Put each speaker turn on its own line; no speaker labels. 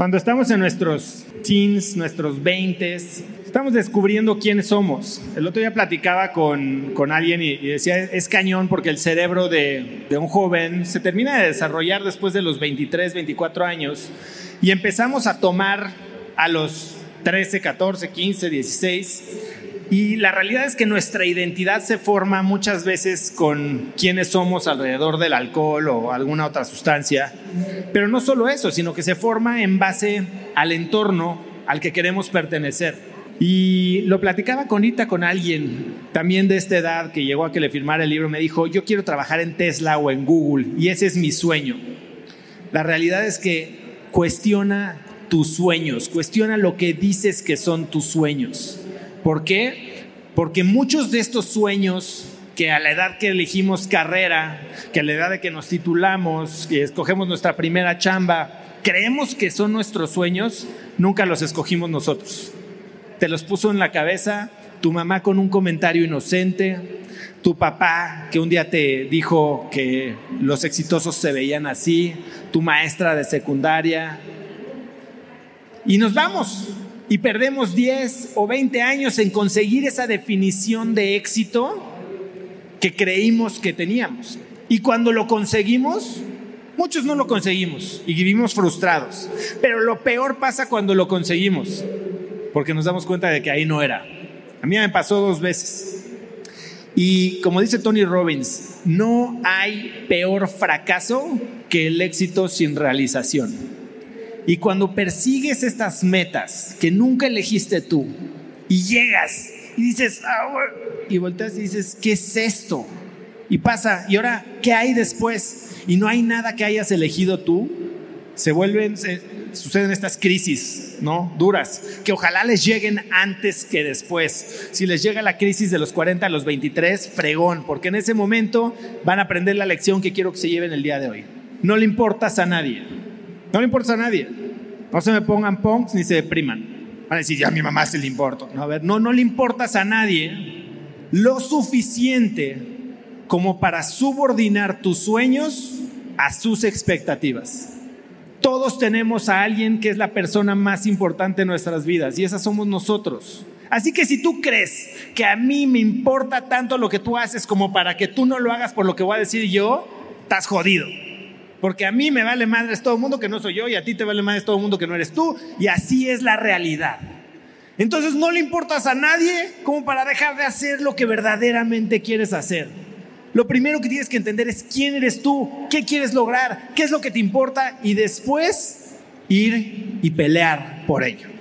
Cuando estamos en nuestros teens, nuestros 20, estamos descubriendo quiénes somos. El otro día platicaba con, con alguien y, decía, es cañón porque el cerebro de, de un joven se termina de desarrollar después de los 23, 24 años y empezamos a tomar a los 13, 14, 15, 16 y la realidad es que nuestra identidad se forma muchas veces con quiénes somos alrededor del alcohol o alguna otra sustancia. Pero no solo eso, sino que se forma en base al entorno al que queremos pertenecer. Y lo platicaba con Ita, con alguien también de esta edad que llegó a que le firmara el libro, me dijo, yo quiero trabajar en Tesla o en Google y ese es mi sueño. La realidad es que cuestiona tus sueños, cuestiona lo que dices que son tus sueños. ¿Por qué? Porque muchos de estos sueños que a la edad que elegimos carrera, que a la edad de que nos titulamos, que escogemos nuestra primera chamba, creemos que son nuestros sueños, nunca los escogimos nosotros. Te los puso en la cabeza tu mamá con un comentario inocente, tu papá que un día te dijo que los exitosos se veían así, tu maestra de secundaria. Y nos vamos, y perdemos 10 o 20 años en conseguir esa definición de éxito que creímos que teníamos. Y cuando lo conseguimos, muchos no lo conseguimos y vivimos frustrados. Pero lo peor pasa cuando lo conseguimos, porque nos damos cuenta de que ahí no era. A mí me pasó dos veces. Y como dice Tony Robbins, no hay peor fracaso que el éxito sin realización. Y cuando persigues estas metas que nunca elegiste tú y llegas y dices, ah, y volteas y dices, ¿qué es esto? Y pasa, y ahora, ¿qué hay después? Y no hay nada que hayas elegido tú. Se vuelven, suceden estas crisis, ¿no? Duras, que ojalá les lleguen antes que después. Si les llega la crisis de los 40 a los 23, fregón, porque en ese momento van a aprender la lección que quiero que se lleven el día de hoy. No le importas a nadie. No le importa a nadie. No se me pongan punks ni se depriman. Van a decir, ya a mi mamá se le importa. No, a ver, no, no le importas a nadie lo suficiente como para subordinar tus sueños a sus expectativas. Todos tenemos a alguien que es la persona más importante en nuestras vidas y esa somos nosotros. Así que si tú crees que a mí me importa tanto lo que tú haces como para que tú no lo hagas por lo que voy a decir yo, estás jodido. Porque a mí me vale madres todo el mundo que no soy yo y a ti te vale madres todo el mundo que no eres tú. Y así es la realidad. Entonces no le importas a nadie como para dejar de hacer lo que verdaderamente quieres hacer. Lo primero que tienes que entender es quién eres tú, qué quieres lograr, qué es lo que te importa y después ir y pelear por ello.